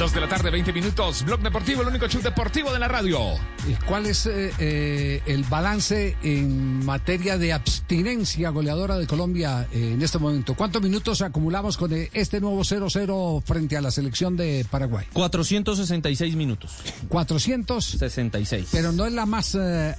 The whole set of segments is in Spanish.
Dos de la tarde, 20 minutos. Blog Deportivo, el único show deportivo de la radio. ¿Cuál es eh, eh, el balance en materia de abstinencia goleadora de Colombia eh, en este momento? ¿Cuántos minutos acumulamos con eh, este nuevo 0-0 frente a la selección de Paraguay? 466 minutos. 466. Pero no es la más eh,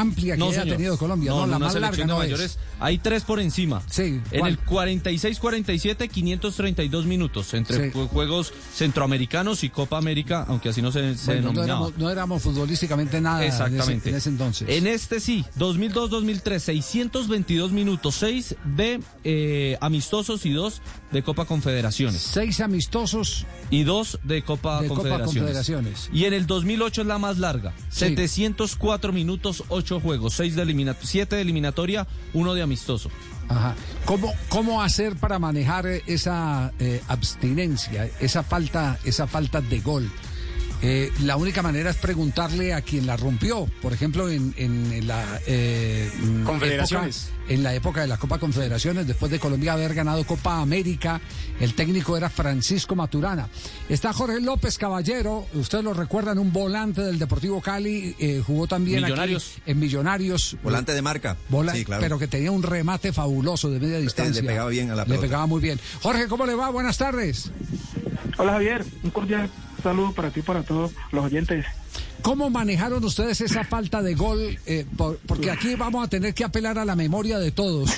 amplia que No, haya señor. tenido Colombia, no, en la más larga no mayores, es. Hay tres por encima. Sí, En ¿cuál? el 46-47, 532 minutos entre Sí. ju- Juegos Centroamericanos y Copa América, aunque así no se, se Bueno, no, denominaba. éramos, no éramos futbolísticamente nada en ese- Exactamente. En, ese, entonces. En este sí, 2002-2003, 622 minutos, 6 de eh, amistosos y 2 de Copa Confederaciones. Seis amistosos Y 2 de Copa, de Copa Confederaciones. Confederaciones. Y en el 2008 es la más larga, Sí. 704 minutos, 8 juegos, 6 de 7 de eliminatoria, 1 de amistoso. ¿Cómo, ¿Cómo hacer para manejar esa eh, abstinencia, esa falta, esa falta de gol? Eh, la única manera es preguntarle a quien la rompió. Por ejemplo, en, en la eh, mm, Confederaciones. época- en la época de la Copa Confederaciones, después de Colombia haber ganado Copa América, el técnico era Francisco Maturana. Está Jorge López Caballero, ustedes lo recuerdan, un volante del Deportivo Cali, eh, jugó también aquí Millonarios. en Millonarios. Volante de marca. Bola- sí, claro. Pero que tenía un remate fabuloso de media distancia. le pegaba bien a la Le pelota. pegaba muy bien. Jorge, ¿cómo le va? Buenas tardes. Hola Javier, un cordial saludo para ti y para todos los oyentes. ¿Cómo manejaron ustedes esa falta de gol? Eh, por- porque aquí vamos a tener que apelar a la memoria de todos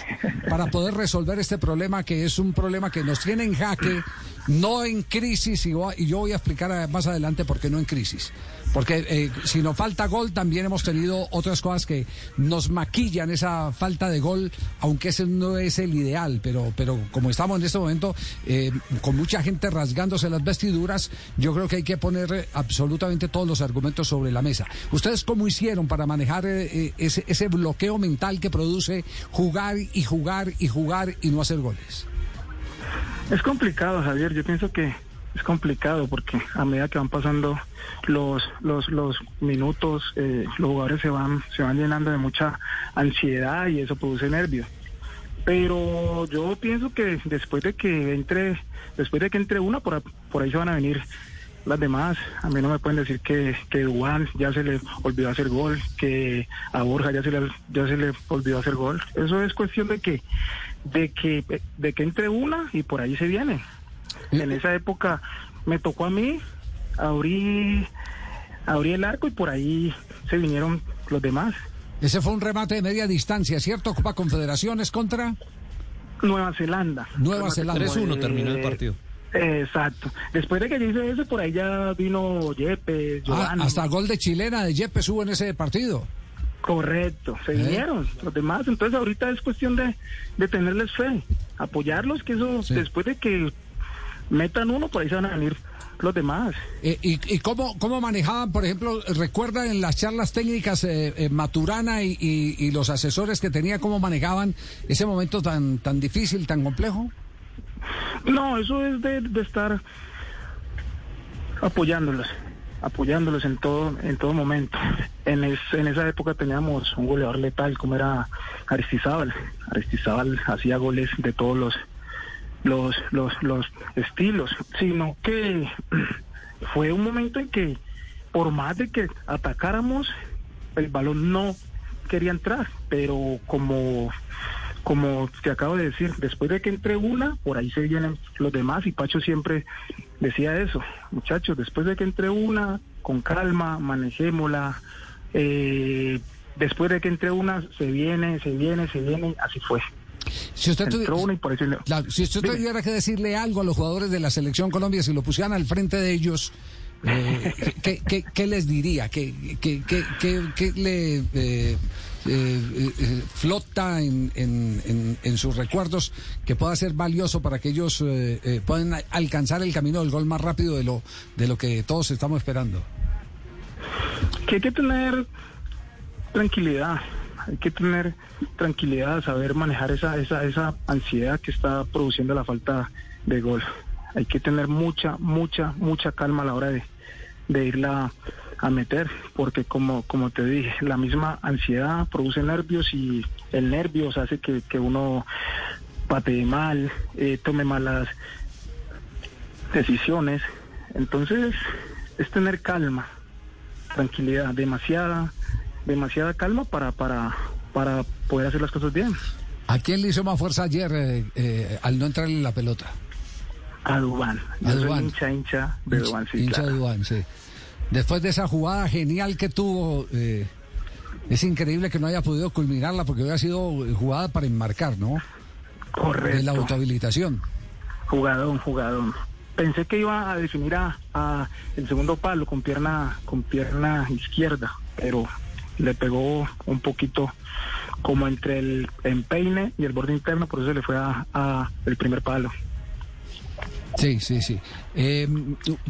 para poder resolver este problema que es un problema que nos tiene en jaque, no en crisis, y, y yo voy a explicar más adelante por qué no en crisis. Porque eh, si nos falta gol, también hemos tenido otras cosas que nos maquillan esa falta de gol, aunque ese no es el ideal, pero, pero como estamos en este momento eh, con mucha gente rasgándose las vestiduras, yo creo que hay que poner absolutamente todos los argumentos sobre la mesa. ¿Ustedes cómo hicieron para manejar eh, eh, ese bloqueo mental que produce jugar y jugar y jugar y no hacer goles? Es complicado Javier, yo pienso que es complicado porque a medida que van pasando los los, los minutos, eh, los jugadores se van se van llenando de mucha ansiedad y eso produce nervios. Pero yo pienso que después de que entre después de que entre una por, por ahí se van a venir las demás, a mí no me pueden decir que, que Juan ya se le olvidó hacer gol, que a Borja ya se le, ya se le olvidó hacer gol. Eso es cuestión de que, de que, de que entre una y por ahí se viene. En esa época me tocó a mí, abrí, abrí el arco y por ahí se vinieron los demás. Ese fue un remate de media distancia, ¿cierto? Copa Confederaciones contra Nueva Zelanda. Nueva Zelanda. 3-1 terminó el partido. Exacto. Después de que yo hice eso, por ahí ya vino Yepes, Ah, Giovanni. hasta gol de chilena de Yepes hubo en ese partido. Correcto, se ¿Eh? vinieron los demás. Entonces ahorita es cuestión de, de tenerles fe, apoyarlos, que eso Sí. después de que metan uno, por ahí se van a venir los demás. Eh, ¿Y, y cómo, cómo manejaban, por ejemplo, recuerda en las charlas técnicas eh, eh, Maturana y, y- y los asesores que tenía, cómo manejaban ese momento tan, tan difícil, tan complejo? No, eso es de, de estar apoyándolos, apoyándolos en todo, en todo momento. En, es- en esa época teníamos un goleador letal como era Aristizábal. Aristizábal hacía goles de todos los los, los, los estilos, sino que fue un momento en que por más de que atacáramos, el balón no quería entrar, pero como como te acabo de decir, después de que entre una, por ahí se vienen los demás y Pacho siempre decía eso, muchachos, después de que entre una, con calma, manejémosla, eh, después de que entre una, se viene, se viene, se viene, así fue. Si usted, tuvi- Entró una y por eso... le- Claro, si usted tuviera que decirle algo a los jugadores de la selección Colombia, si lo pusieran al frente de ellos, eh, ¿qué, qué- qué les diría? ¿Qué, qué- qué- le eh, eh, eh, flota en, en- en- en sus recuerdos que pueda ser valioso para que ellos eh, eh, puedan alcanzar el camino del gol más rápido de lo, de lo que todos estamos esperando? que hay que tener tranquilidad, hay que tener tranquilidad, saber manejar esa, esa, esa ansiedad que está produciendo la falta de gol. Hay que tener mucha, mucha, mucha calma a la hora de, de irla a meter, porque como, como te dije, la misma ansiedad produce nervios y el nervios hace que, que uno patee mal, eh, tome malas decisiones. Entonces, es tener calma, tranquilidad, demasiada, demasiada calma para, para, para poder hacer las cosas bien. ¿A quién le hizo más fuerza ayer eh, eh, al no entrarle en la pelota? A Dubán. Yo A soy Duván. hincha, hincha de Dubán, sí, hincha claro. de Duván, sí. Después de esa jugada genial que tuvo, eh, es increíble que no haya podido culminarla porque hubiera sido eh, jugada para enmarcar, ¿no? De la Correcto. autohabilitación. Jugadón, jugadón. Pensé que iba a definir a, a el segundo palo con pierna, con pierna izquierda, pero le pegó un poquito como entre el empeine y el borde interno, por eso le fue a, a el primer palo. Sí, sí, sí. Eh,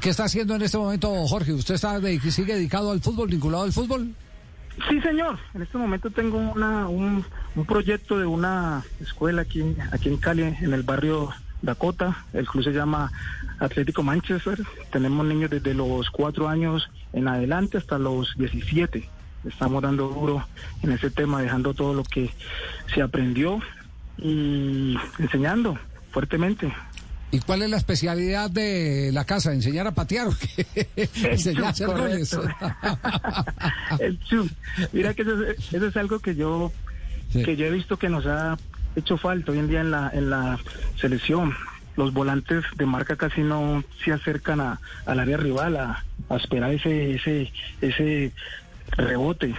¿Qué está haciendo en este momento, Jorge? ¿Usted está de- sigue dedicado al fútbol, vinculado al fútbol? Sí, señor. En este momento tengo una, un, un proyecto de una escuela aquí, aquí en Cali, en el barrio Dakota. El club se llama Atlético Manchester. Tenemos niños desde los cuatro años en adelante hasta los 17. Estamos dando duro en ese tema, dejando todo lo que se aprendió y enseñando fuertemente. ¿Y cuál es la especialidad de la casa? ¿Enseñar a patear o qué? ¿Enseñar a hacer goles? El chum. Mira que eso, es- eso es algo que yo Sí. que yo he visto que nos ha hecho falta hoy en día en la en la selección. Los volantes de marca casi no se acercan a, al área rival a, a esperar ese ese ese rebote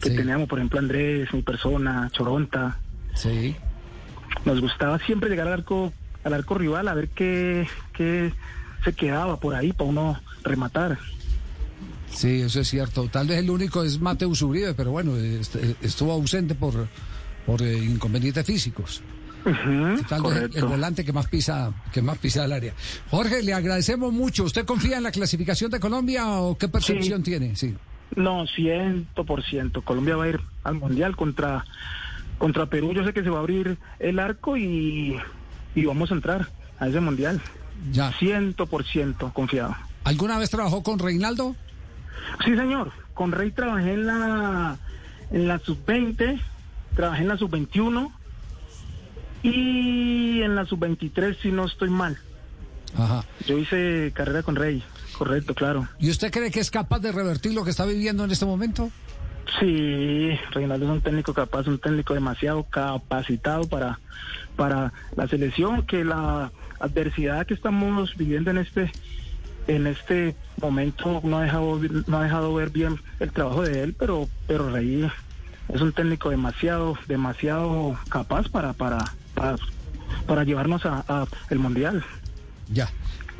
que Sí. teníamos, por ejemplo, Andrés, mi persona, Choronta. Sí. Nos gustaba siempre llegar al arco al arco rival a ver qué, qué se quedaba por ahí para uno rematar. Sí, eso es cierto. Tal vez el único es Mateus Uribe, pero bueno, est- estuvo ausente por, por eh, inconvenientes físicos. Tal vez el volante que más pisa, que más pisa el área. Jorge, le agradecemos mucho. ¿Usted confía en la clasificación de Colombia o qué percepción tiene? Sí. No, ciento por ciento. Colombia va a ir al mundial contra contra Perú. Yo sé que se va a abrir el arco y, y vamos a entrar a ese mundial. Ya. Ciento por ciento confiado. ¿Alguna vez trabajó con Reinaldo? Sí, señor. Con Rey trabajé en la en la sub 20, trabajé en la sub 21 y en la sub 23 si no estoy mal. Ajá. Yo hice carrera con Rey. Correcto, claro. ¿Y usted cree que es capaz de revertir lo que está viviendo en este momento? Sí, Reinaldo es un técnico capaz, un técnico demasiado capacitado para, para la selección, que la adversidad que estamos viviendo en este en este momento no ha dejado no ha dejado ver bien el trabajo de él, pero pero Rey es un técnico demasiado demasiado capaz para para para, para llevarnos a, a el mundial. Ya.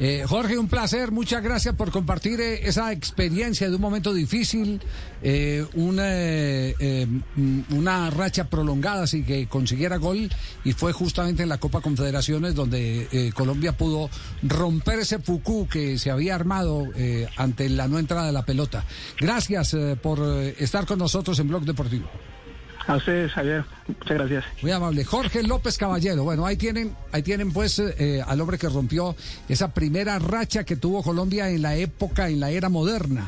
Eh, Jorge, un placer, muchas gracias por compartir eh, esa experiencia de un momento difícil, eh, una, eh, mm, una racha prolongada así que consiguiera gol y fue justamente en la Copa Confederaciones donde eh, Colombia pudo romper ese fucú que se había armado ante la no entrada de la pelota. Gracias por estar con nosotros en Blog Deportivo. A ustedes, Javier, muchas gracias. Muy amable. Jorge López Caballero. Bueno, ahí tienen, ahí tienen pues eh, al hombre que rompió esa primera racha que tuvo Colombia en la época, en la era moderna.